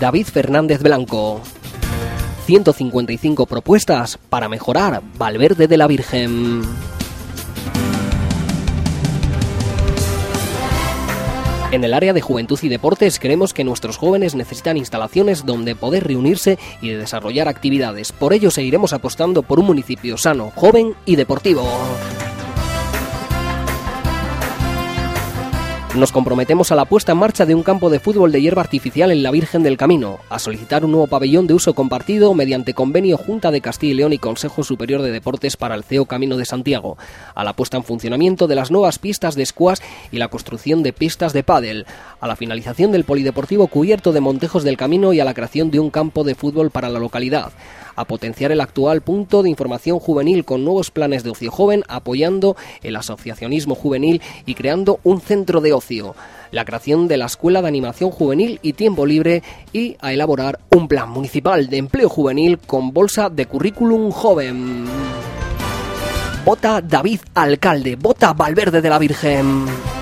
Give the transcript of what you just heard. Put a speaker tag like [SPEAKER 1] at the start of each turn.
[SPEAKER 1] David Fernández Blanco. 155 propuestas para mejorar Valverde de la Virgen. En el área de juventud y deportes creemos que nuestros jóvenes necesitan instalaciones donde poder reunirse y desarrollar actividades. Por ello seguiremos apostando por un municipio sano, joven y deportivo. Nos comprometemos a la puesta en marcha de un campo de fútbol de hierba artificial en la Virgen del Camino, a solicitar un nuevo pabellón de uso compartido mediante convenio Junta de Castilla y León y Consejo Superior de Deportes para el CEO Camino de Santiago, a la puesta en funcionamiento de las nuevas pistas de squash y la construcción de pistas de pádel, a la finalización del polideportivo cubierto de Montejos del Camino y a la creación de un campo de fútbol para la localidad a potenciar el actual punto de información juvenil con nuevos planes de ocio joven, apoyando el asociacionismo juvenil y creando un centro de ocio la creación de la Escuela de Animación Juvenil y Tiempo Libre y a elaborar un plan municipal de empleo juvenil con bolsa de currículum joven. Vota David Alcalde, vota Valverde de la Virgen.